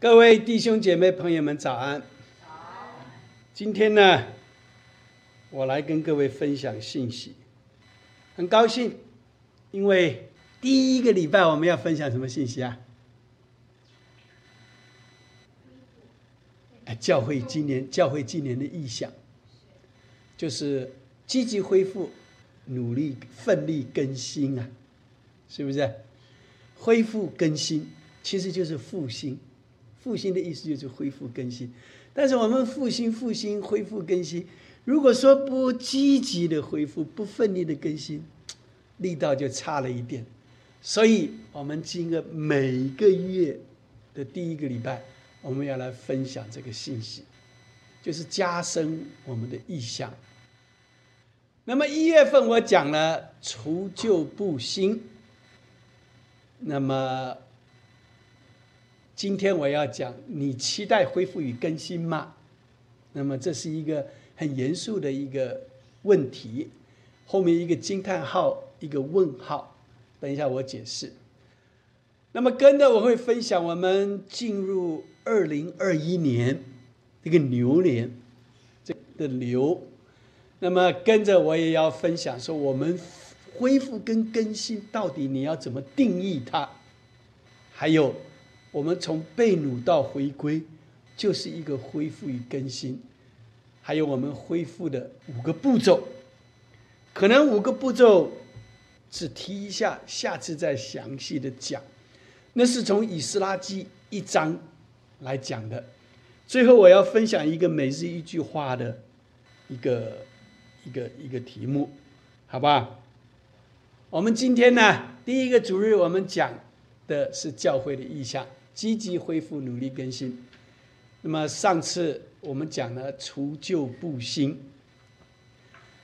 各位弟兄姐妹朋友们，早安！今天呢，我来跟各位分享信息，很高兴，因为第一个礼拜我们要分享什么信息啊？教会今年教会今年的意向，就是积极恢复、努力奋力更新啊，是不是？恢复更新其实就是复兴。复兴的意思就是恢复更新，但是我们复兴、复兴、恢复更新，如果说不积极的恢复、不奋力的更新，力道就差了一点。所以，我们今个每个月的第一个礼拜，我们要来分享这个信息，就是加深我们的意向。那么一月份我讲了除旧布新，那么。今天我要讲，你期待恢复与更新吗？那么这是一个很严肃的一个问题，后面一个惊叹号，一个问号。等一下我解释。那么跟着我会分享，我们进入二零二一年这个牛年，这的牛。那么跟着我也要分享说，我们恢复跟更新到底你要怎么定义它？还有。我们从被掳到回归，就是一个恢复与更新。还有我们恢复的五个步骤，可能五个步骤只提一下，下次再详细的讲。那是从以斯拉记一章来讲的。最后我要分享一个每日一句话的一个一个一个题目，好吧？我们今天呢，第一个主日我们讲的是教会的意向。积极恢复，努力更新。那么上次我们讲了除旧布新，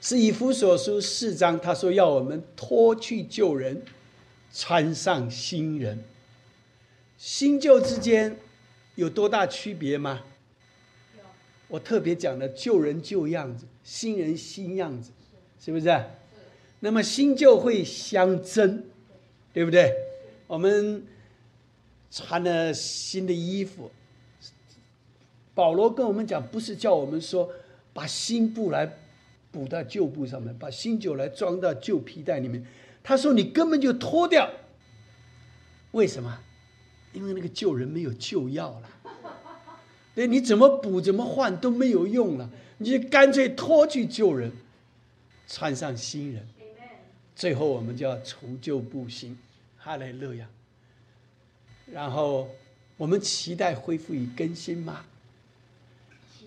是以弗所书四章，他说要我们脱去旧人，穿上新人。新旧之间有多大区别吗？我特别讲了旧人旧样子，新人新样子，是不是？那么新旧会相争，对不对？我们。穿了新的衣服，保罗跟我们讲，不是叫我们说把新布来补到旧布上面，把新酒来装到旧皮带里面。他说你根本就脱掉，为什么？因为那个旧人没有旧药了，对，你怎么补怎么换都没有用了，你就干脆脱去旧人，穿上新人。最后我们就要除旧布新，哈雷路亚。然后，我们期待恢复与更新吗？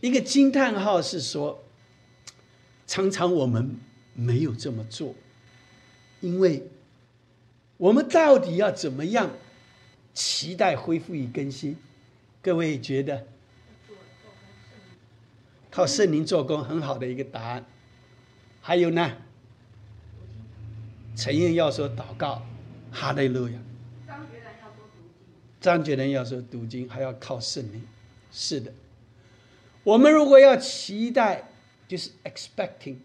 一个惊叹号是说，常常我们没有这么做，因为我们到底要怎么样期待恢复与更新？各位觉得，靠圣灵做工很好的一个答案。还有呢，承认要说祷告，哈利路亚。张觉仁要说读经还要靠圣灵，是的。我们如果要期待，就是 expecting，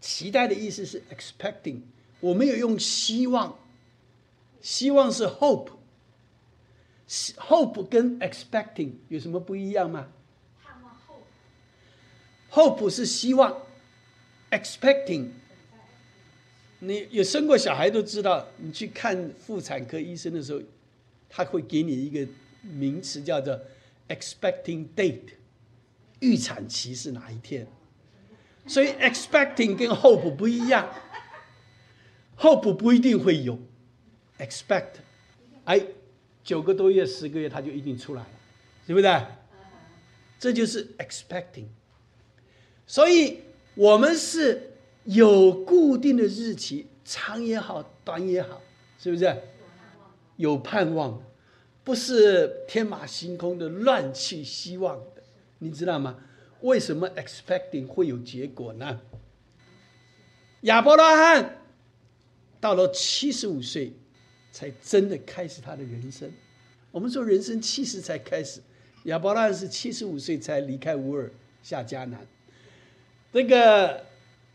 期待的意思是 expecting。我们有用希望，希望是 hope，hope 跟 expecting 有什么不一样吗？hope 是希望，expecting。你有生过小孩都知道，你去看妇产科医生的时候。他会给你一个名词，叫做 “expecting date”，预产期是哪一天？所以 “expecting” 跟 “hope” 不一样，“hope” 不一定会有，“expect”，哎，九个多月、十个月，它就一定出来了，对不对？这就是 “expecting”。所以我们是有固定的日期，长也好，短也好，是不是？有盼望，不是天马行空的乱去希望的，你知道吗？为什么 expecting 会有结果呢？亚伯拉罕到了七十五岁，才真的开始他的人生。我们说人生七十才开始，亚伯拉罕是七十五岁才离开乌尔下迦南。这个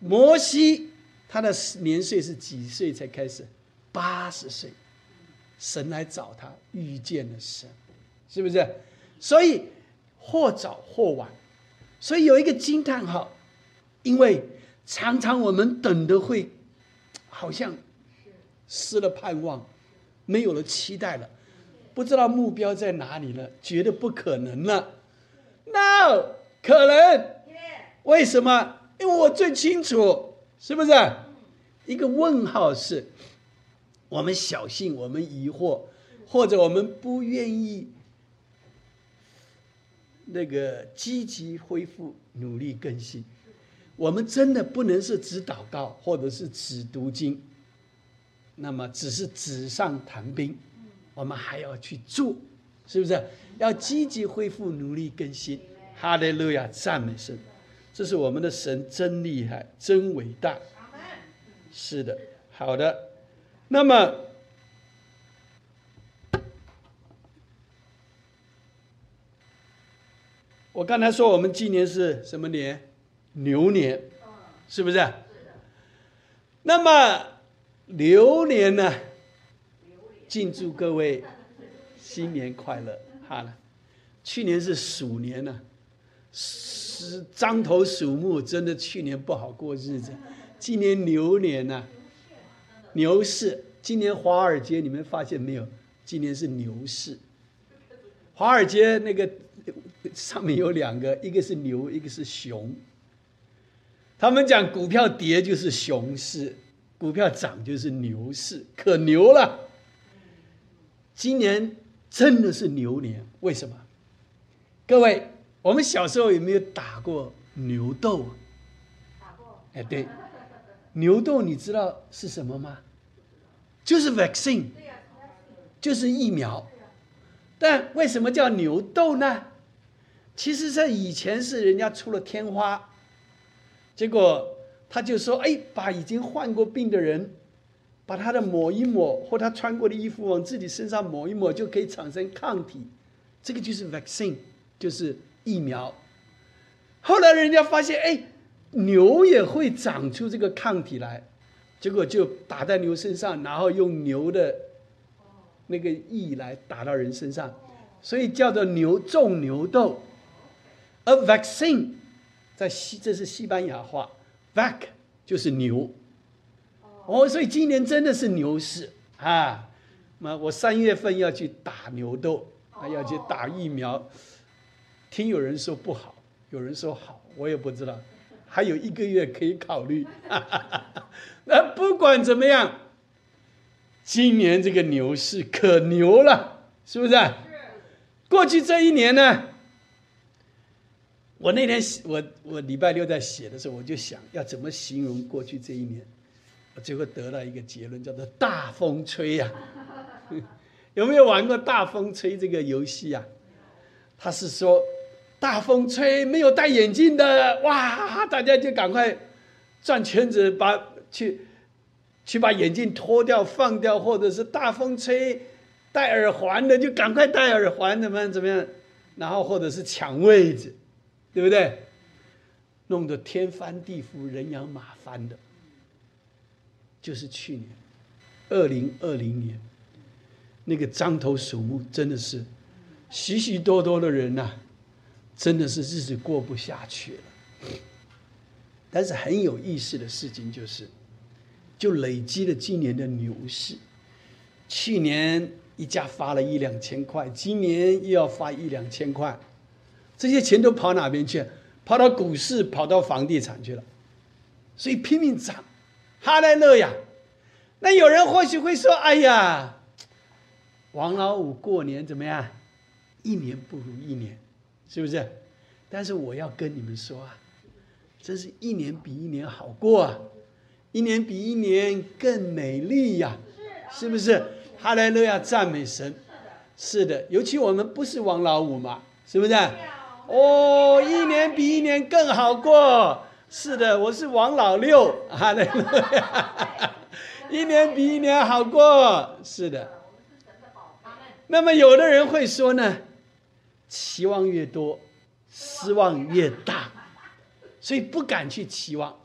摩西他的年岁是几岁才开始？八十岁。神来找他，遇见了神，是不是？所以或早或晚，所以有一个惊叹号，因为常常我们等的会好像失了盼望，没有了期待了，不知道目标在哪里了，觉得不可能了。No，可能，为什么？因为我最清楚，是不是？一个问号是，我们小心，我们疑惑，或者我们不愿意那个积极恢复、努力更新。我们真的不能是只祷告，或者是只读经，那么只是纸上谈兵。我们还要去做，是不是？要积极恢复、努力更新。哈利路亚，赞美神！这是我们的神，真厉害，真伟大。是的，好的。那么，我刚才说我们今年是什么年？牛年，是不是？那么牛年呢？敬祝各位新年快乐！好了，去年是鼠年呢，是獐头鼠目，真的去年不好过日子。今年牛年呐，牛市。今年华尔街，你们发现没有？今年是牛市。华尔街那个上面有两个，一个是牛，一个是熊。他们讲股票跌就是熊市，股票涨就是牛市，可牛了。今年真的是牛年，为什么？各位，我们小时候有没有打过牛斗？打过。哎，对。牛痘你知道是什么吗？就是 vaccine，就是疫苗。但为什么叫牛痘呢？其实，在以前是人家出了天花，结果他就说：“哎，把已经患过病的人，把他的抹一抹，或他穿过的衣服往自己身上抹一抹，就可以产生抗体。这个就是 vaccine，就是疫苗。后来人家发现，哎。”牛也会长出这个抗体来，结果就打在牛身上，然后用牛的那个疫来打到人身上，所以叫做牛种牛痘。A vaccine 在西这是西班牙话，vac 就是牛。哦，所以今年真的是牛市啊！那我三月份要去打牛痘，啊，要去打疫苗。听有人说不好，有人说好，我也不知道。还有一个月可以考虑，那不管怎么样，今年这个牛市可牛了，是不是？过去这一年呢，我那天我我礼拜六在写的时候，我就想要怎么形容过去这一年，我最后得到一个结论，叫做大风吹呀。有没有玩过大风吹这个游戏啊？他是说。大风吹，没有戴眼镜的，哇！大家就赶快转圈子，把去去把眼镜脱掉、放掉，或者是大风吹戴耳环的就赶快戴耳环，怎么样？怎么样？然后或者是抢位置，对不对？弄得天翻地覆、人仰马翻的，就是去年二零二零年那个獐头鼠目，真的是许许多多的人呐。真的是日子过不下去了，但是很有意思的事情就是，就累积了今年的牛市。去年一家发了一两千块，今年又要发一两千块，这些钱都跑哪边去？跑到股市，跑到房地产去了，所以拼命涨，哈来乐呀。那有人或许会说：“哎呀，王老五过年怎么样？一年不如一年。”是不是？但是我要跟你们说啊，真是一年比一年好过啊，一年比一年更美丽呀，是不是？哈雷路亚，赞美神！是的，尤其我们不是王老五嘛，是不是？哦，一年比一年更好过。是的，我是王老六，哈雷路亚，一年比一年好过。是的。那么有的人会说呢？期望越多，失望越大，所以不敢去期望。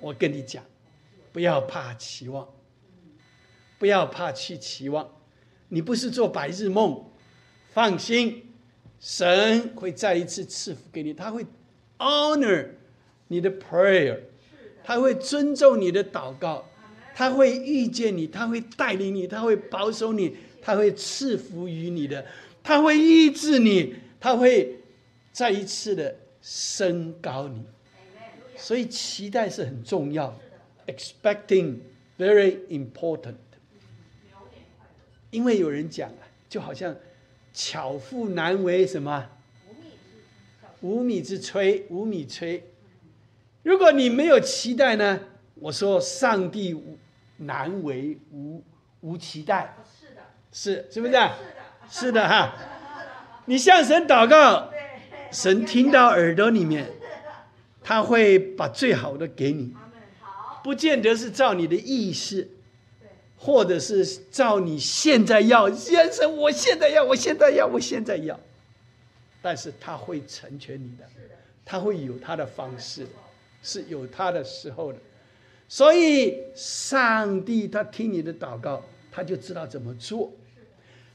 我跟你讲，不要怕期望，不要怕去期望。你不是做白日梦，放心，神会再一次赐福给你，他会 honor 你的 prayer，他会尊重你的祷告，他会遇见你，他会带领你，他会保守你，他会赐福于你的，他会医治你，他会再一次的升高你。所以期待是很重要，expecting very important。因为有人讲啊，就好像巧妇难为什么？无米之炊，无米炊。如果你没有期待呢？我说上帝难为无无期待。是的，是是不是？是的，是的哈。你向神祷告，神听到耳朵里面。他会把最好的给你，不见得是照你的意思，或者是照你现在要，先生，我现在要，我现在要，我现在要，但是他会成全你的，他会有他的方式，是有他的时候的，所以上帝他听你的祷告，他就知道怎么做，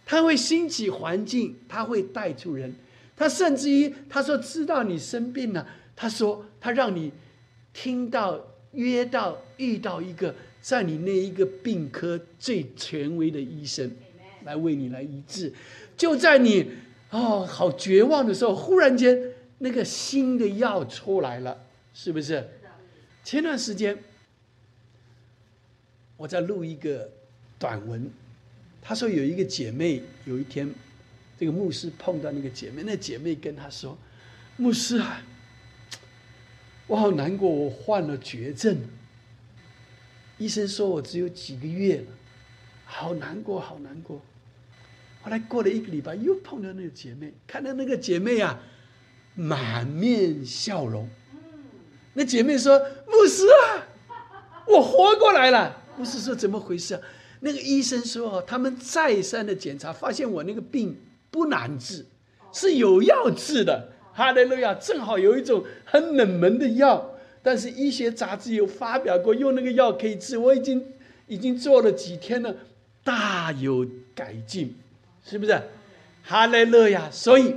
他会兴起环境，他会带出人，他甚至于他说知道你生病了。他说：“他让你听到、约到、遇到一个在你那一个病科最权威的医生，来为你来医治。就在你哦好绝望的时候，忽然间那个新的药出来了，是不是？前段时间我在录一个短文，他说有一个姐妹，有一天这个牧师碰到那个姐妹，那姐妹跟他说：‘牧师啊。’”我好难过，我患了绝症。医生说我只有几个月了，好难过，好难过。后来过了一个礼拜，又碰到那个姐妹，看到那个姐妹啊，满面笑容。那姐妹说：“牧师啊，我活过来了。”牧师说：“怎么回事？”那个医生说：“他们再三的检查，发现我那个病不难治，是有药治的。”哈利路亚！正好有一种很冷门的药，但是医学杂志有发表过，用那个药可以治。我已经已经做了几天了，大有改进，是不是？哈利路亚！所以，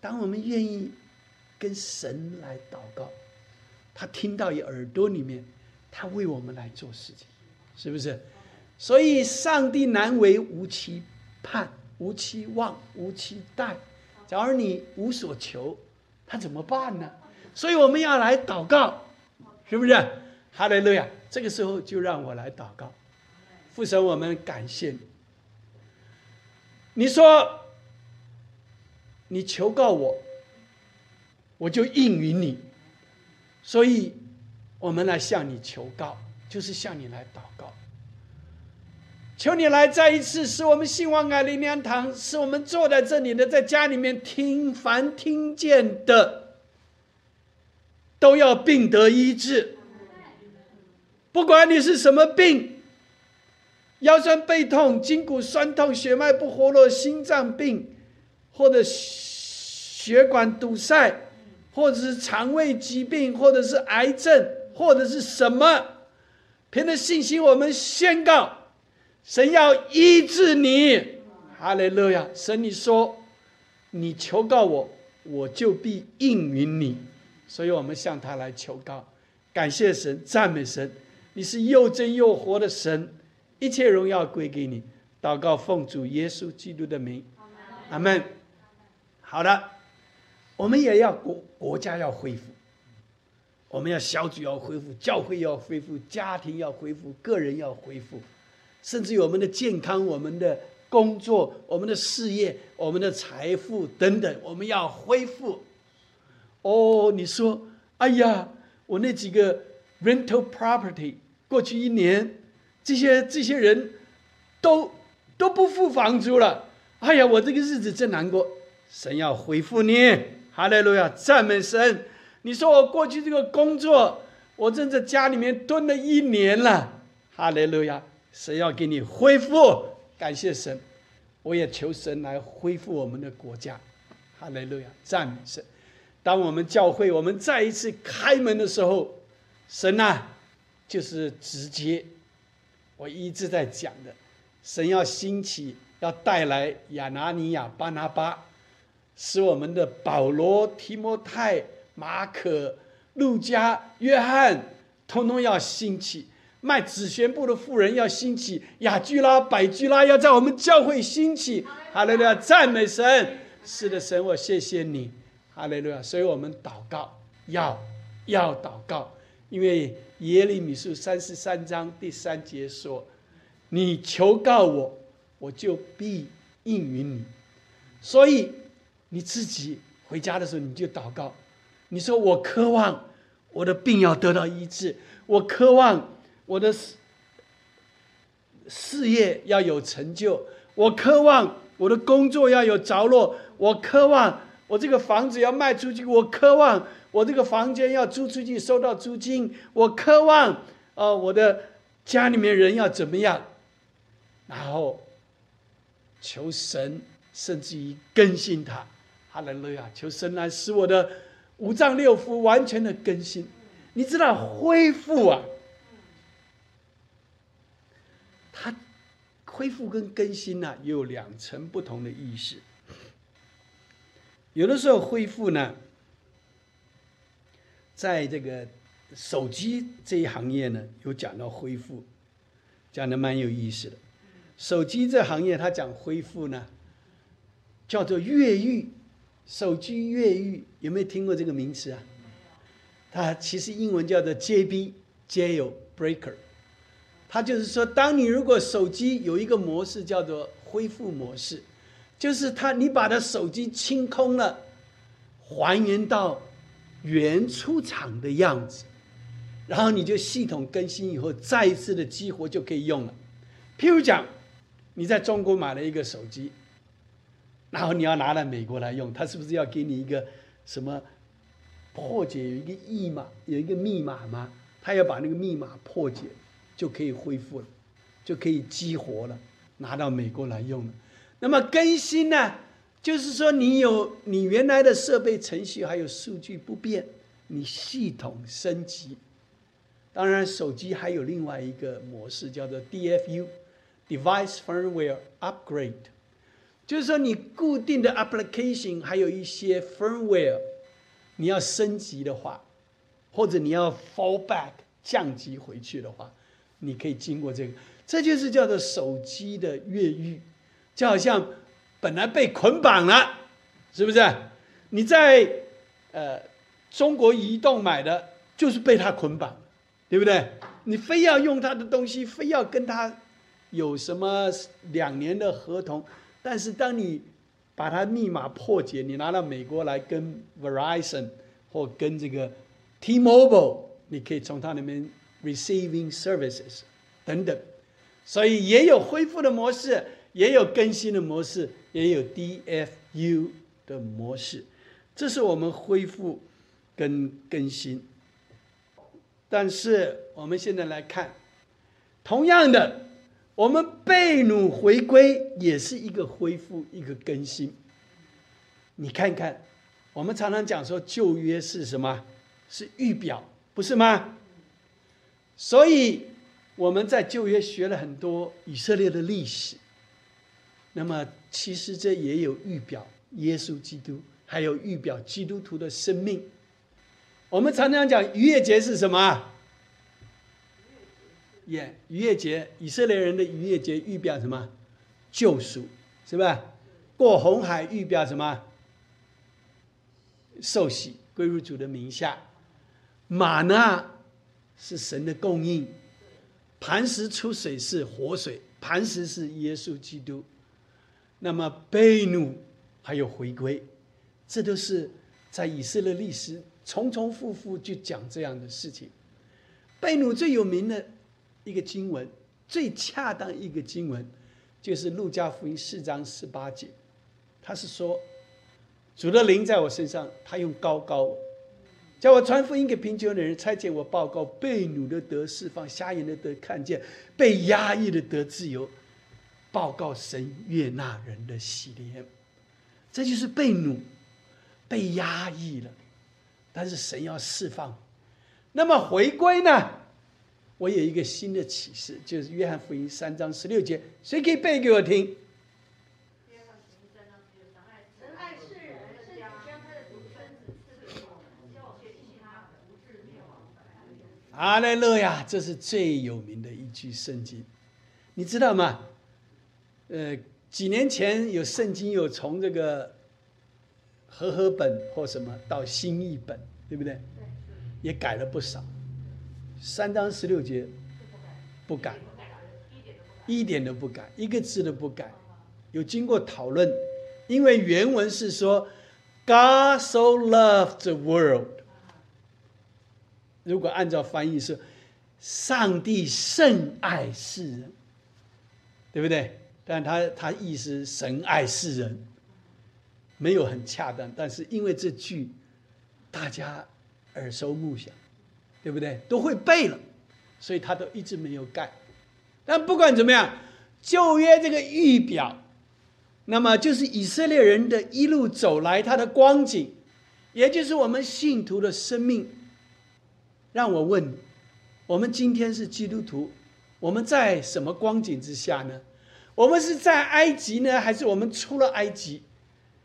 当我们愿意跟神来祷告，他听到你耳朵里面，他为我们来做事情，是不是？所以，上帝难为无期盼，无期望，无期待。假如你无所求，他怎么办呢？所以我们要来祷告，是不是？哈利路亚！这个时候就让我来祷告，父神，我们感谢你。你说，你求告我，我就应允你。所以，我们来向你求告，就是向你来祷告。求你来再一次，使我们兴旺爱灵粮堂，使我们坐在这里的，在家里面听，凡听见的，都要病得医治。不管你是什么病，腰酸背痛、筋骨酸痛、血脉不活络、心脏病，或者血管堵塞，或者是肠胃疾病，或者是癌症，或者是什么，凭着信心，我们宣告。神要医治你，哈利路亚！神，你说，你求告我，我就必应允你。所以我们向他来求告，感谢神，赞美神，你是又真又活的神，一切荣耀归给你。祷告奉主耶稣基督的名，阿门。好的，我们也要国国家要恢复，我们要小组要恢复，教会要恢复，家庭要恢复，个人要恢复。甚至于我们的健康、我们的工作、我们的事业、我们的财富等等，我们要恢复。哦，你说，哎呀，我那几个 rental property，过去一年，这些这些人都都不付房租了。哎呀，我这个日子真难过。神要恢复你，哈利路亚，赞美神。你说我过去这个工作，我正在家里面蹲了一年了，哈利路亚。神要给你恢复，感谢神，我也求神来恢复我们的国家。哈利路亚，赞美神。当我们教会我们再一次开门的时候，神呐，就是直接，我一直在讲的，神要兴起，要带来亚拿尼亚、巴拿巴，使我们的保罗、提摩太、马可、路加、约翰，通通要兴起。卖紫旋布的妇人要兴起，雅居拉、百居拉要在我们教会兴起。哈利路亚，赞美神！是的，神，我谢谢你。哈利路亚。所以我们祷告，要要祷告，因为耶利米书三十三章第三节说：“你求告我，我就必应允你。”所以你自己回家的时候，你就祷告，你说：“我渴望我的病要得到医治，我渴望。”我的事事业要有成就，我渴望我的工作要有着落，我渴望我这个房子要卖出去，我渴望我这个房间要租出去收到租金，我渴望呃我的家里面人要怎么样，然后求神甚至于更新他，哈利路亚！求神来使我的五脏六腑完全的更新，你知道恢复啊。恢复跟更新呢，有两层不同的意思。有的时候恢复呢，在这个手机这一行业呢，有讲到恢复，讲的蛮有意思的。手机这行业，它讲恢复呢，叫做越狱，手机越狱，有没有听过这个名词啊？它其实英文叫做 JB，Jailbreaker。他就是说，当你如果手机有一个模式叫做恢复模式，就是他你把他手机清空了，还原到原出厂的样子，然后你就系统更新以后再一次的激活就可以用了。譬如讲，你在中国买了一个手机，然后你要拿来美国来用，他是不是要给你一个什么破解有一个密码有一个密码吗？他要把那个密码破解。就可以恢复了，就可以激活了，拿到美国来用了。那么更新呢，就是说你有你原来的设备程序还有数据不变，你系统升级。当然，手机还有另外一个模式叫做 DFU，Device Firmware Upgrade，就是说你固定的 application 还有一些 firmware，你要升级的话，或者你要 fallback 降级回去的话。你可以经过这个，这就是叫做手机的越狱，就好像本来被捆绑了，是不是？你在呃中国移动买的，就是被他捆绑，对不对？你非要用他的东西，非要跟他有什么两年的合同，但是当你把他密码破解，你拿到美国来跟 Verizon 或跟这个 T-Mobile，你可以从他那边。Receiving services 等等，所以也有恢复的模式，也有更新的模式，也有 DFU 的模式。这是我们恢复跟更新。但是我们现在来看，同样的，我们被掳回归也是一个恢复，一个更新。你看看，我们常常讲说旧约是什么？是预表，不是吗？所以我们在旧约学了很多以色列的历史，那么其实这也有预表耶稣基督，还有预表基督徒的生命。我们常常讲逾越节是什么？耶，逾越节，以色列人的逾越节预表什么？救赎，是吧？过红海预表什么？受洗归入主的名下。马呢？是神的供应，磐石出水是活水，磐石是耶稣基督。那么被掳还有回归，这都是在以色列历史重重复复就讲这样的事情。被掳最有名的一个经文，最恰当一个经文，就是路加福音四章十八节，他是说主的灵在我身上，他用高高。叫我传福音给贫穷的人，差遣我报告被掳的得释放，瞎眼的得看见，被压抑的得自由，报告神悦纳人的喜怜。这就是被掳、被压抑了，但是神要释放。那么回归呢？我有一个新的启示，就是约翰福音三章十六节，谁可以背给我听？阿莱勒呀，这是最有名的一句圣经，你知道吗？呃，几年前有圣经有从这个和合本或什么到新译本，对不对？也改了不少。三章十六节不改，一点都不改，一个字都不改。有经过讨论，因为原文是说 “God so loved the world”。如果按照翻译是“上帝甚爱世人”，对不对？但他他意思神爱世人，没有很恰当。但是因为这句大家耳熟目详，对不对？都会背了，所以他都一直没有改。但不管怎么样，旧约这个预表，那么就是以色列人的一路走来他的光景，也就是我们信徒的生命。让我问你：我们今天是基督徒，我们在什么光景之下呢？我们是在埃及呢，还是我们出了埃及？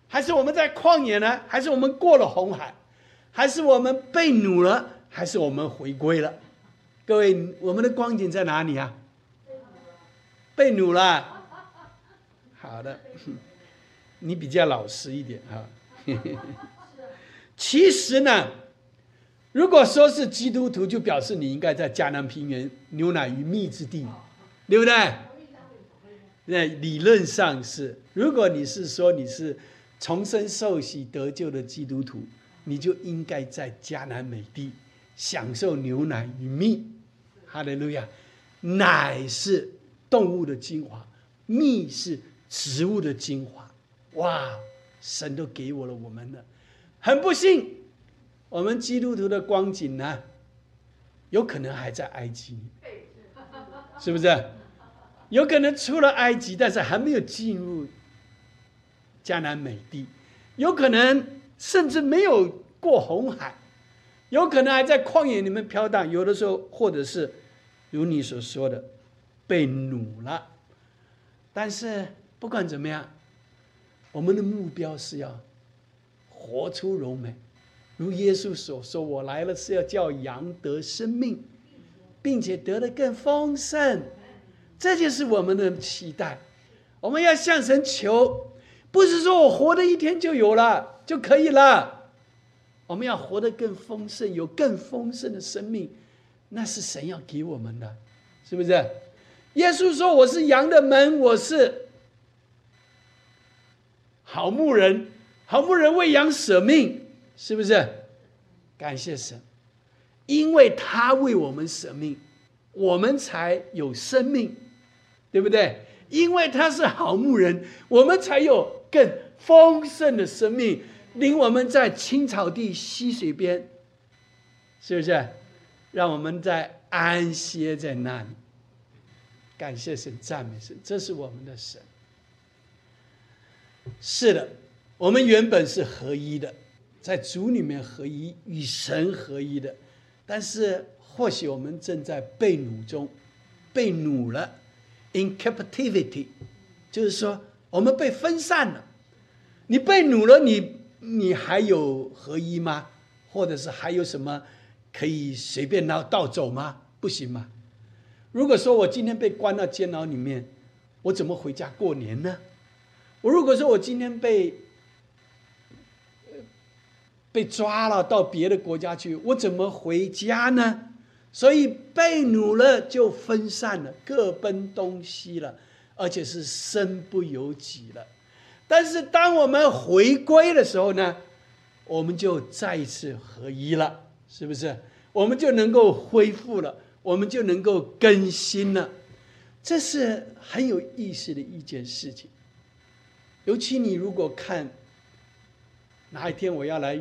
还是我们在旷野呢？还是我们过了红海？还是我们被掳了？还是我们回归了？各位，我们的光景在哪里啊？被掳了。好的，你比较老实一点哈。其实呢。如果说是基督徒，就表示你应该在迦南平原牛奶与蜜之地，对不对？那理论上是，如果你是说你是重生受洗得救的基督徒，你就应该在迦南美地享受牛奶与蜜。哈利路亚！奶是动物的精华，蜜是植物的精华。哇！神都给我了我们的，很不幸。我们基督徒的光景呢，有可能还在埃及，是不是？有可能出了埃及，但是还没有进入迦南美地，有可能甚至没有过红海，有可能还在旷野里面飘荡。有的时候，或者是如你所说的被掳了。但是不管怎么样，我们的目标是要活出柔美。如耶稣所说：“我来了是要叫羊得生命，并且得的更丰盛。”这就是我们的期待。我们要向神求，不是说我活的一天就有了就可以了。我们要活得更丰盛，有更丰盛的生命，那是神要给我们的，是不是？耶稣说：“我是羊的门，我是好牧人，好牧人为羊舍命。”是不是？感谢神，因为他为我们舍命，我们才有生命，对不对？因为他是好牧人，我们才有更丰盛的生命，领我们在青草地、溪水边，是不是？让我们在安歇在那里。感谢神，赞美神，这是我们的神。是的，我们原本是合一的。在主里面合一，与神合一的，但是或许我们正在被掳中，被掳了，in captivity，就是说我们被分散了。你被掳了，你你还有合一吗？或者是还有什么可以随便拿盗走吗？不行吗？如果说我今天被关到监牢里面，我怎么回家过年呢？我如果说我今天被被抓了到别的国家去，我怎么回家呢？所以被掳了就分散了，各奔东西了，而且是身不由己了。但是当我们回归的时候呢，我们就再一次合一了，是不是？我们就能够恢复了，我们就能够更新了。这是很有意思的一件事情。尤其你如果看哪一天我要来。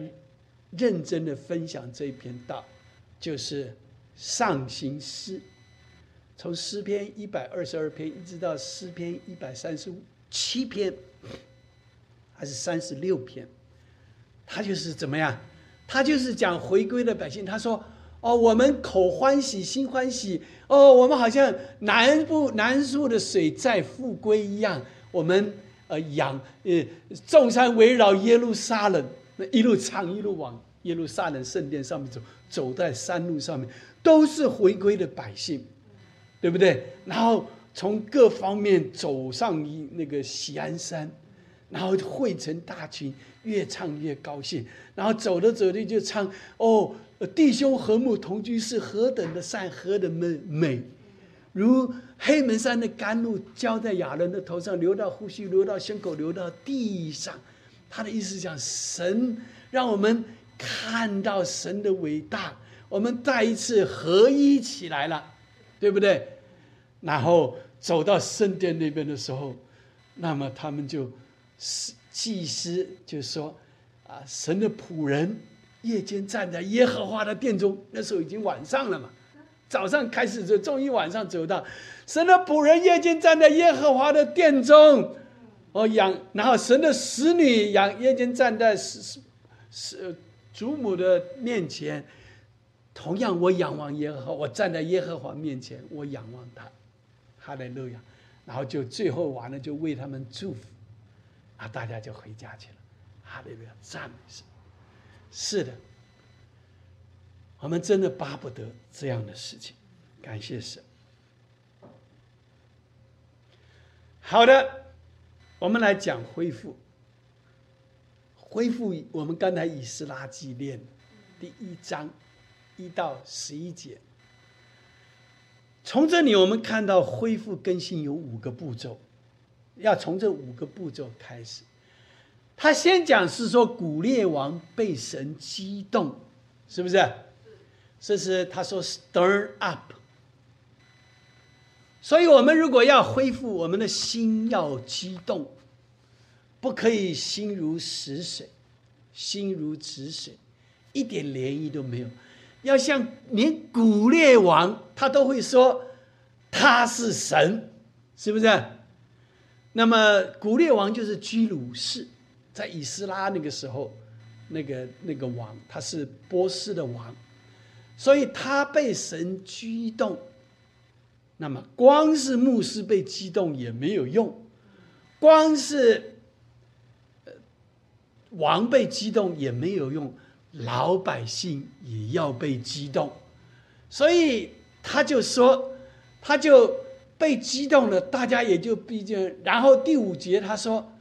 认真的分享这一篇道，就是上行诗，从诗篇一百二十二篇一直到诗篇一百三十七篇，还是三十六篇，他就是怎么样？他就是讲回归的百姓。他说：“哦，我们口欢喜，心欢喜。哦，我们好像南部南树的水在复归一样。我们呃养呃众山围绕耶路撒冷。”一路唱一路往耶路撒冷圣殿上面走，走在山路上面，都是回归的百姓，对不对？然后从各方面走上一那个喜安山，然后汇成大群，越唱越高兴。然后走着走着就唱哦，弟兄和睦同居是何等的善，何等的美。如黑门山的甘露浇在亚伦的头上，流到呼吸，流到胸口，流到地上。他的意思讲，神让我们看到神的伟大，我们再一次合一起来了，对不对？然后走到圣殿那边的时候，那么他们就祭司就说：“啊，神的仆人夜间站在耶和华的殿中，那时候已经晚上了嘛。”早上开始走，终于晚上走到神的仆人夜间站在耶和华的殿中，哦，仰，然后神的使女仰夜间站在是是祖母的面前，同样我仰望耶和华，我站在耶和华面前，我仰望他，哈利路亚，然后就最后完了就为他们祝福，啊，大家就回家去了，哈利路亚，赞美神，是的。我们真的巴不得这样的事情，感谢神。好的，我们来讲恢复。恢复我们刚才以斯拉纪念第一章一到十一节，从这里我们看到恢复更新有五个步骤，要从这五个步骤开始。他先讲是说古列王被神激动，是不是？这是他说 “stir up”，所以我们如果要恢复我们的心，要激动，不可以心如死水，心如止水，一点涟漪都没有。要像连古列王他都会说他是神，是不是？那么古列王就是居鲁士，在以斯拉那个时候，那个那个王他是波斯的王。所以他被神激动，那么光是牧师被激动也没有用，光是王被激动也没有用，老百姓也要被激动。所以他就说，他就被激动了，大家也就毕竟。然后第五节他说，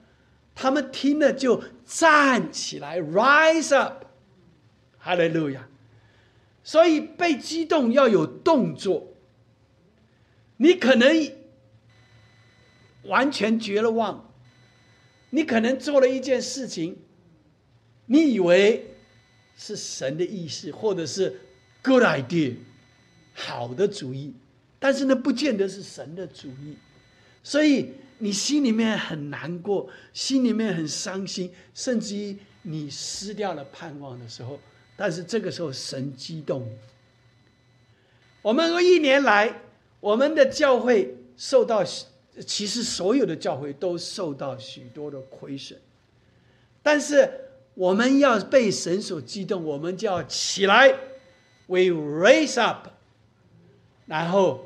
他们听了就站起来，rise up，哈利路亚。所以被激动要有动作，你可能完全绝了望，你可能做了一件事情，你以为是神的意思，或者是 good idea，好的主意，但是呢，不见得是神的主意，所以你心里面很难过，心里面很伤心，甚至于你失掉了盼望的时候。但是这个时候，神激动。我们一年来，我们的教会受到，其实所有的教会都受到许多的亏损。但是我们要被神所激动，我们就要起来，We raise up。然后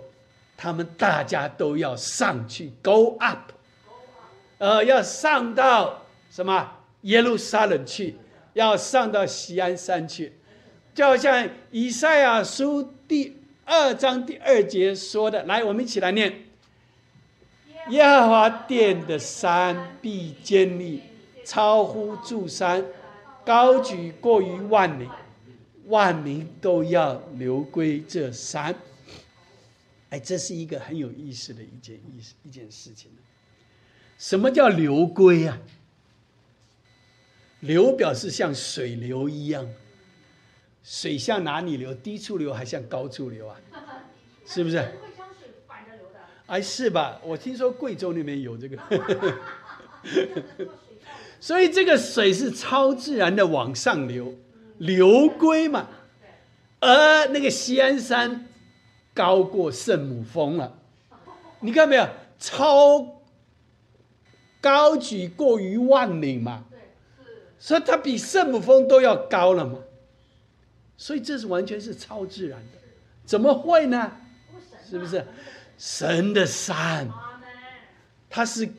他们大家都要上去，Go up，呃，要上到什么耶路撒冷去。要上到西安山去，就好像以赛亚书第二章第二节说的。来，我们一起来念：耶和华殿的山必坚立，超乎诸山，高举过于万里，万民都要流归这山。哎，这是一个很有意思的一件意思一件事情。什么叫流归啊？流表示像水流一样，水向哪里流？低处流还向高处流啊？是不是？哎，是吧？我听说贵州那边有这个，所以这个水是超自然的往上流，流归嘛。而那个西安山高过圣母峰了，你看没有？超高举过于万里嘛。所以它比圣母峰都要高了嘛，所以这是完全是超自然的，怎么会呢？是不是？神的山，它是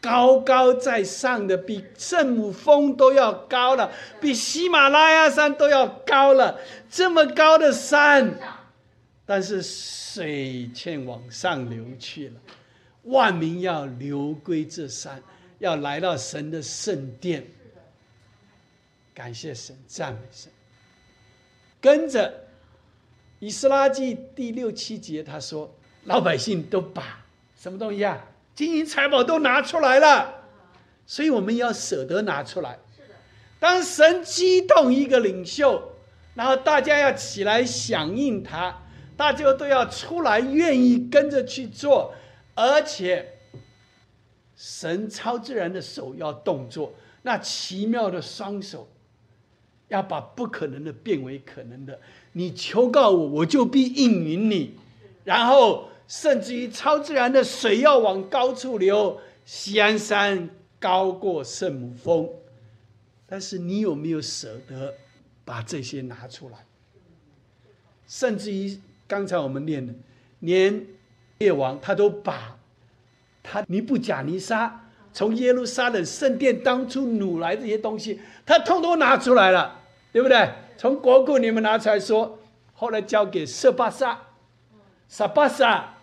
高高在上的，比圣母峰都要高了，比喜马拉雅山都要高了。这么高的山，但是水却往上流去了。万民要流归这山，要来到神的圣殿。感谢神，赞美神。跟着《以斯拉记》第六七节，他说：“老百姓都把什么东西啊？金银财宝都拿出来了，所以我们要舍得拿出来。是的当神激动一个领袖，然后大家要起来响应他，大家都要出来，愿意跟着去做，而且神超自然的手要动作，那奇妙的双手。”要把不可能的变为可能的，你求告我，我就必应允你。然后，甚至于超自然的水要往高处流，西安山高过圣母峰。但是，你有没有舍得把这些拿出来？甚至于刚才我们念的，连列王他都把他尼布甲尼撒从耶路撒冷圣殿当初掳来这些东西，他通通拿出来了。对不对？从国库你们拿出来说，后来交给色巴萨，萨巴萨，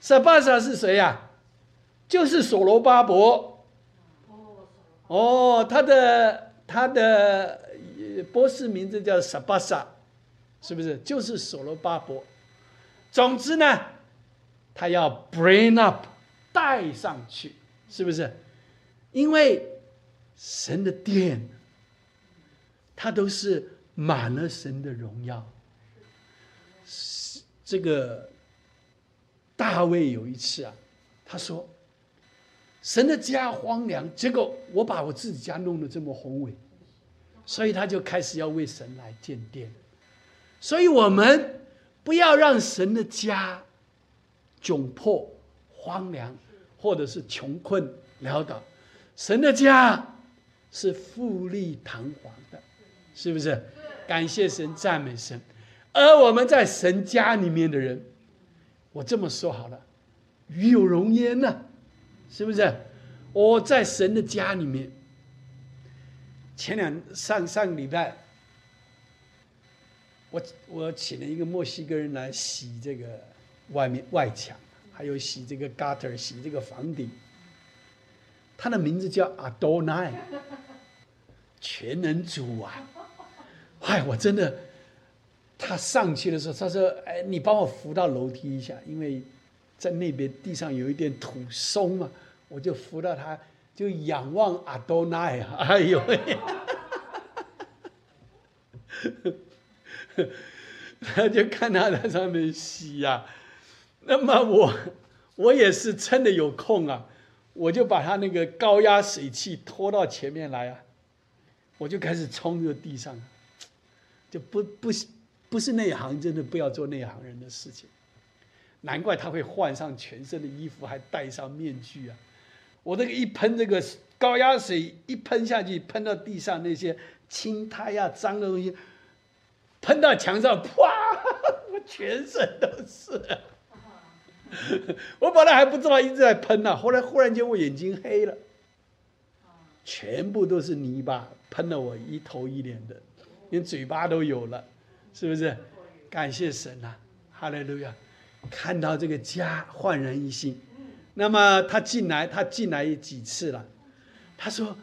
萨巴萨是谁呀？就是所罗巴伯。哦，他的他的波斯名字叫萨巴萨，是不是？就是所罗巴伯。总之呢，他要 bring up 带上去，是不是？因为神的殿。他都是满了神的荣耀。这个大卫有一次啊，他说：“神的家荒凉，结果我把我自己家弄得这么宏伟，所以他就开始要为神来建殿。所以我们不要让神的家窘迫、荒凉，或者是穷困潦倒。神的家是富丽堂皇的。”是不是？感谢神，赞美神。而我们在神家里面的人，我这么说好了，与有荣焉呢？是不是？我在神的家里面，前两上上个礼拜，我我请了一个墨西哥人来洗这个外面外墙，还有洗这个 gutter，洗这个房顶。他的名字叫阿多奈，全能主啊！哎，我真的，他上去的时候，他说：“哎，你帮我扶到楼梯一下，因为在那边地上有一点土松嘛。”我就扶到他，就仰望阿多奈啊！哎呦，他就看他在上面洗呀。那么我我也是真的有空啊，我就把他那个高压水器拖到前面来啊，我就开始冲这个地上。就不不是不是内行，真的不要做内行人的事情。难怪他会换上全身的衣服，还戴上面具啊！我这个一喷这个高压水一喷下去，喷到地上那些青苔呀、脏的东西，喷到墙上，啪！我全身都是。我本来还不知道一直在喷呢，后来忽然间我眼睛黑了，全部都是泥巴，喷了我一头一脸的。连嘴巴都有了，是不是？感谢神呐，哈利路亚！看到这个家焕然一新。那么他进来，他进来几次了？他说：“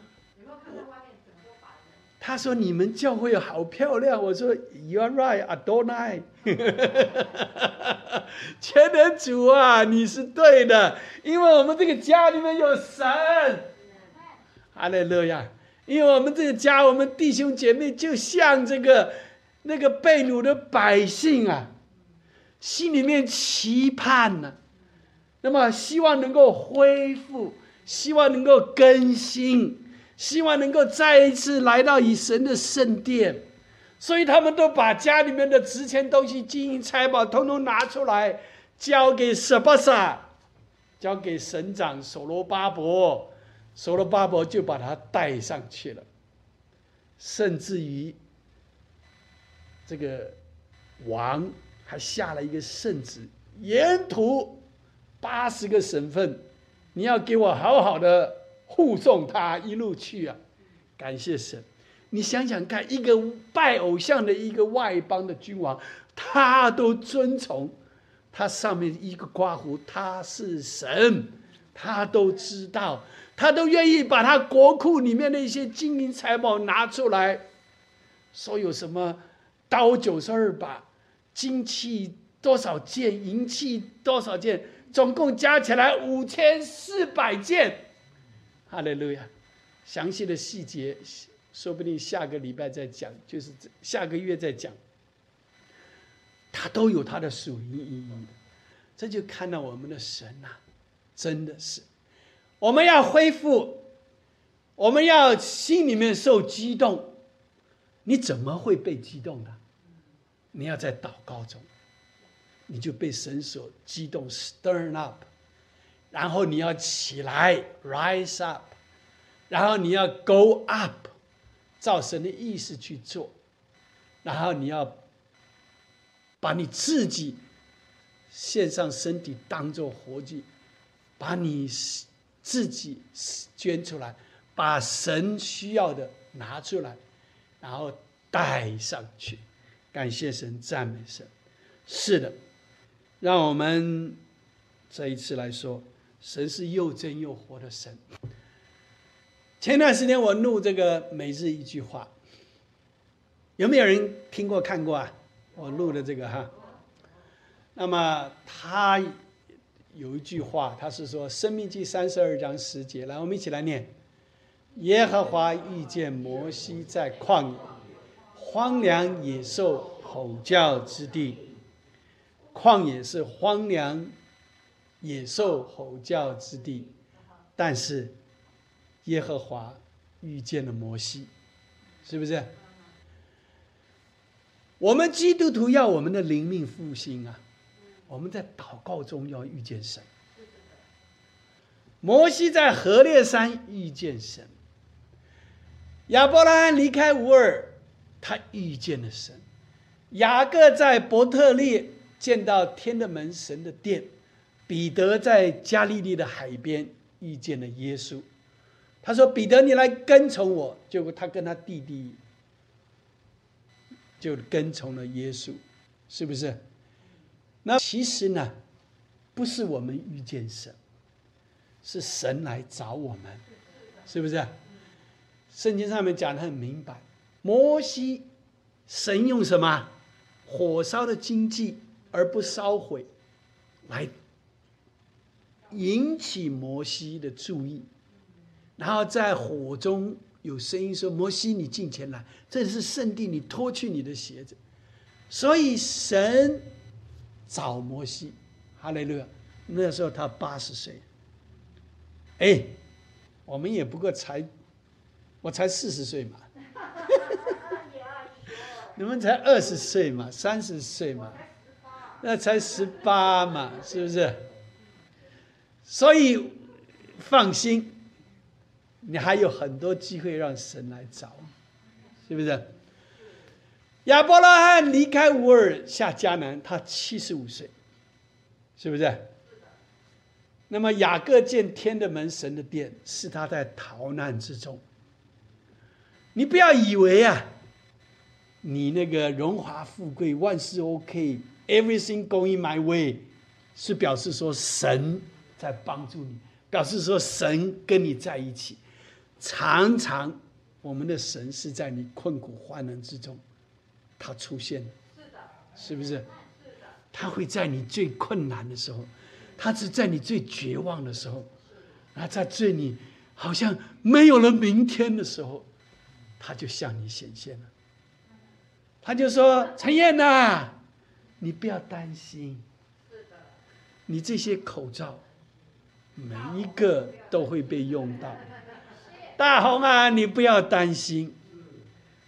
他说你们教会好漂亮。”我说：“You are right, Adonai。”全能主啊，你是对的，因为我们这个家里面有神。哈利路亚！因为我们这个家，我们弟兄姐妹就像这个那个被掳的百姓啊，心里面期盼呢，那么希望能够恢复，希望能够更新，希望能够再一次来到以神的圣殿，所以他们都把家里面的值钱东西、金银财宝通通拿出来，交给舍巴萨，交给省长所罗巴伯。所罗巴伯就把他带上去了，甚至于这个王还下了一个圣旨，沿途八十个省份，你要给我好好的护送他一路去啊！感谢神。你想想看，一个拜偶像的一个外邦的君王，他都遵从，他上面一个刮胡，他是神，他都知道，他都愿意把他国库里面的一些金银财宝拿出来，说有什么刀九十二把，金器多少件，银器多少件，总共加起来五千四百件。哈利路亚，详细的细节。说不定下个礼拜再讲，就是下个月再讲，他都有他的属灵意义的。这就看到我们的神呐，真的是，我们要恢复，我们要心里面受激动。你怎么会被激动的？你要在祷告中，你就被神所激动，stir up，然后你要起来，rise up，然后你要 go up。照神的意思去做，然后你要把你自己献上身体当做活祭，把你自己捐出来，把神需要的拿出来，然后带上去。感谢神，赞美神。是的，让我们这一次来说，神是又真又活的神。前段时间我录这个每日一句话，有没有人听过看过啊？我录的这个哈。那么他有一句话，他是说《生命记》三十二章十节，来，我们一起来念：耶和华遇见摩西在旷野，荒凉野兽吼叫之地。旷野是荒凉野兽吼叫之地，但是。耶和华遇见了摩西，是不是？我们基督徒要我们的灵命复兴啊！我们在祷告中要遇见神。摩西在何烈山遇见神，亚伯拉罕离开乌尔，他遇见了神；雅各在伯特利见到天的门神的殿，彼得在加利利的海边遇见了耶稣。他说：“彼得，你来跟从我。”结果他跟他弟弟就跟从了耶稣，是不是？那其实呢，不是我们遇见神，是神来找我们，是不是？圣经上面讲的很明白，摩西，神用什么火烧的经济而不烧毁，来引起摩西的注意。然后在火中有声音说：“摩西，你进前来，这是圣地，你脱去你的鞋子。”所以神找摩西，哈雷路亚。那时候他八十岁，哎，我们也不过才，我才四十岁嘛，你们才二十岁嘛，三十岁嘛，那才十八嘛，是不是？所以放心。你还有很多机会让神来找，是不是？亚伯拉罕离开乌尔下迦南，他七十五岁，是不是？那么雅各见天的门神的殿，是他在逃难之中。你不要以为啊，你那个荣华富贵、万事 OK，everything going my way，是表示说神在帮助你，表示说神跟你在一起。常常，我们的神是在你困苦患难之中，他出现是的，是不是？是的，他会在你最困难的时候，他是在你最绝望的时候，啊，在最你好像没有了明天的时候，他就向你显现了。他就说：“陈燕呐，你不要担心，是的，你这些口罩，每一个都会被用到。”大红啊，你不要担心，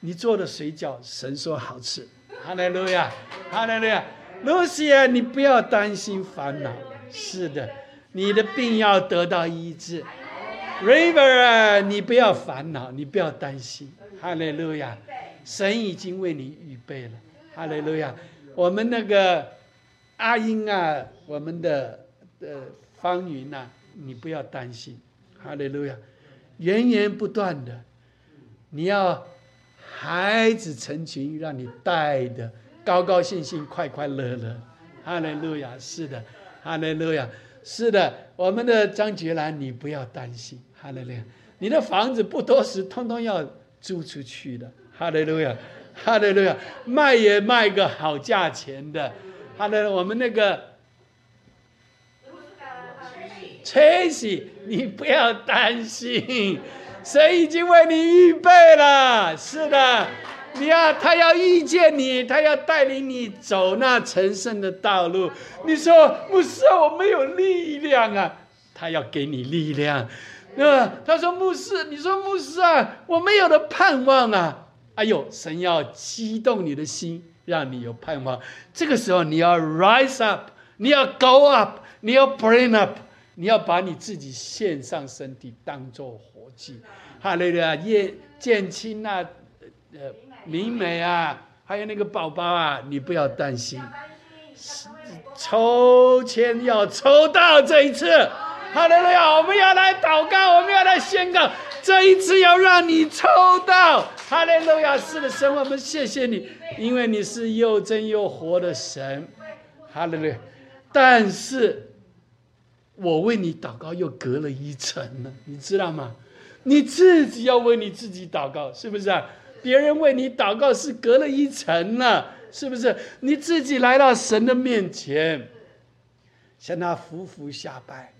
你做的水饺神说好吃，哈利路亚，哈利路亚。露西啊，你不要担心烦恼，是的，你的病要得到医治。River 啊，你不要烦恼，你不要担心，哈利路亚，神已经为你预备了，哈利路亚。我们那个阿英啊，我们的呃方云呐，你不要担心，哈利路亚。源源不断的，你要孩子成群，让你带的高高兴兴、快快乐乐。哈利路亚，是的，哈利路亚，是的。我们的张觉兰，你不要担心，哈利路亚，你的房子不多时，通通要租出去的。哈利路亚，哈利路亚，卖也卖个好价钱的。哈利，我们那个。崔西，你不要担心，神已经为你预备了。是的，你要他要遇见你，他要带领你走那成圣的道路。你说牧师啊，我没有力量啊，他要给你力量。那他说牧师，你说牧师啊，我没有的盼望啊。哎呦，神要激动你的心，让你有盼望。这个时候你要 rise up，你要 go up，你要 bring up。你要把你自己献上身体，当做活祭，哈利路亚！叶建清啊，呃，明美啊，还有那个宝宝啊，你不要担心，抽签要抽到这一次，哈利路亚！我们要来祷告，我们要来宣告，这一次要让你抽到，哈利路亚！是的，神，我们谢谢你，因为你是又真又活的神，哈利路亚！但是。我为你祷告，又隔了一层了，你知道吗？你自己要为你自己祷告，是不是啊？别人为你祷告是隔了一层了，是不是？你自己来到神的面前，向他伏伏下拜，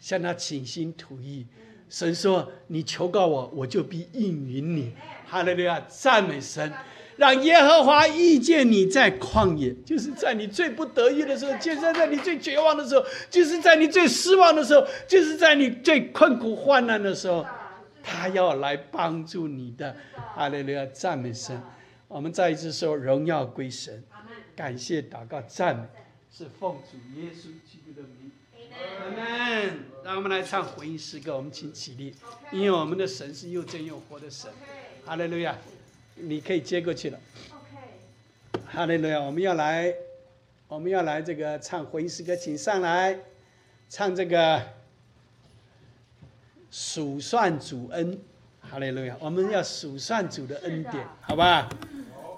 向他倾心吐意。神说：“你求告我，我就必应允你。”哈利路亚，赞美神。让耶和华遇见你在旷野，就是在你最不得意的时候，就是在你最绝望的时候，就是在你最失望的时候，就是在你最困苦患难的时候，他要来帮助你的。阿利路亚，赞美神！我们再一次说荣耀归神，感谢祷告赞美，是奉主耶稣基督的名。阿门。让我们来唱回应诗歌，我们请起立，因为我们的神是又真又活的神。阿利路亚。你可以接过去了。OK 哈利路亚！我们要来，我们要来这个唱回应诗歌，请上来唱这个数算主恩。哈利路亚！我们要数算主的恩典，好吧？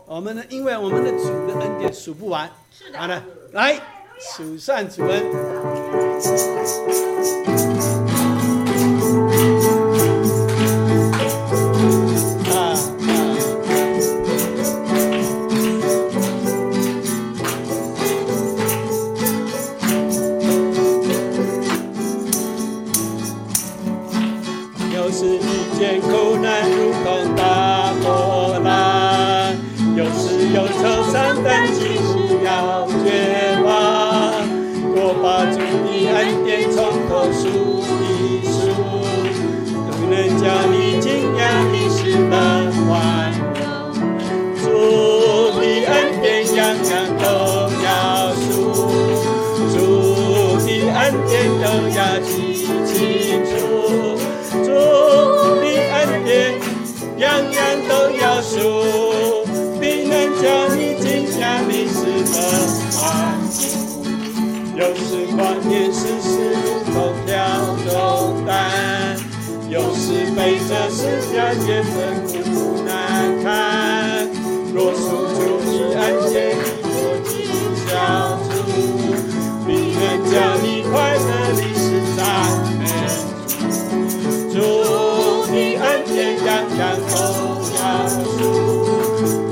我们呢，因为我们的主的恩典数不完。是的好的，来数算主恩。有时光点石事如同掉重有时背着世界觉得苦单堪若出土你安检你说机票家里快乐你是赞美祝你安健康康逢场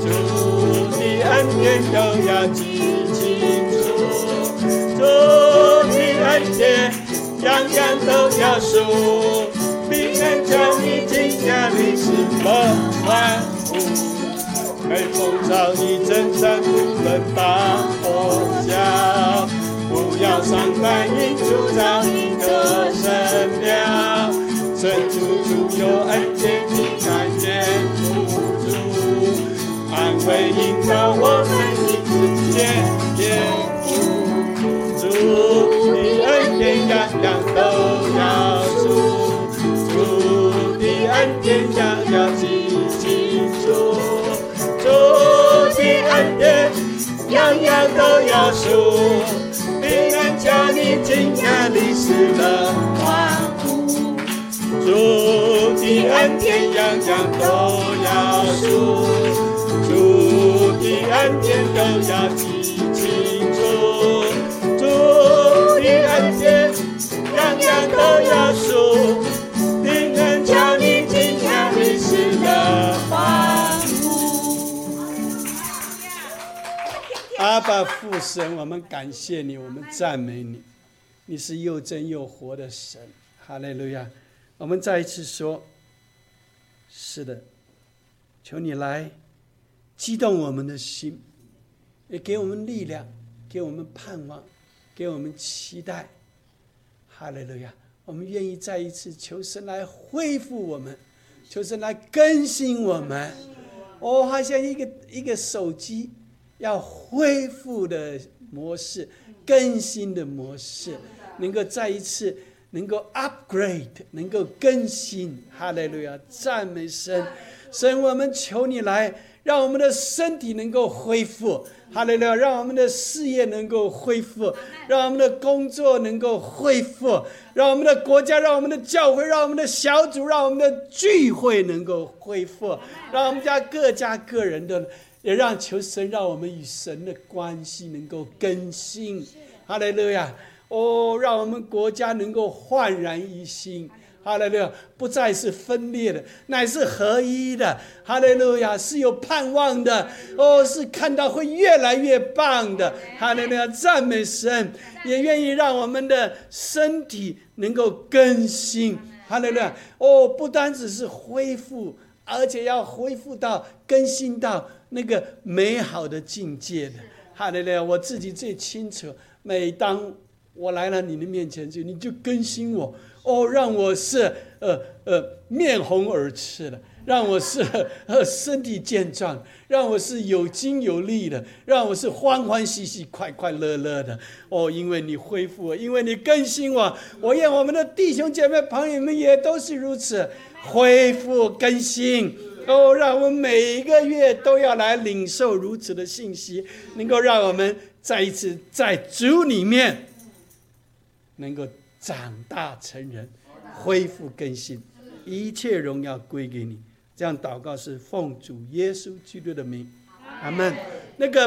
祝你安康康康样样都要数。别人叫你惊家里是门外户，每逢朝一阵山不能大或小。不要上怀阴就找一个神庙，神处处有恩姐姐感念不住，安慰引导我们一之间。样都要数，数的恩天家家记清楚，数的恩天样样都要数，平安家里尽家里事了万户，数的恩天样样都要数，数的恩天都要记。你尽享历史的欢呼。阿爸父神，我们感谢你，我们赞美你，你是又真又活的神，哈利路亚！我们再一次说，是的，求你来激动我们的心，也给我们力量，给我们盼望，给我们期待，哈利路亚！我们愿意再一次求神来恢复我们，求神来更新我们。哦，好像一个一个手机要恢复的模式、更新的模式，能够再一次能够 upgrade，能够更新。哈利路亚，赞美神！神，我们求你来，让我们的身体能够恢复。哈利路亚，让我们的事业能够恢复，让我们的工作能够恢复，让我们的国家、让我们的教会、让我们的小组、让我们的聚会能够恢复，让我们家各家个人的，也让求神让我们与神的关系能够更新。哈利路亚！哦，让我们国家能够焕然一新。哈利路亚，不再是分裂的，乃是合一的。哈利路亚，是有盼望的。哦，是看到会越来越棒的。哈利路亚，赞美神，也愿意让我们的身体能够更新。哈利路亚，哦，不单只是恢复，而且要恢复到更新到那个美好的境界的。哈利路亚，我自己最清楚。每当我来了你的面前就，你就更新我。哦，让我是呃呃面红耳赤的，让我是呃身体健壮，让我是有精有力的，让我是欢欢喜喜、快快乐乐的。哦，因为你恢复我，因为你更新我，我愿我们的弟兄姐妹朋友们也都是如此恢复更新。哦，让我们每一个月都要来领受如此的信息，能够让我们再一次在主里面能够。长大成人，恢复更新，一切荣耀归给你。这样祷告是奉主耶稣基督的名，阿门。那个。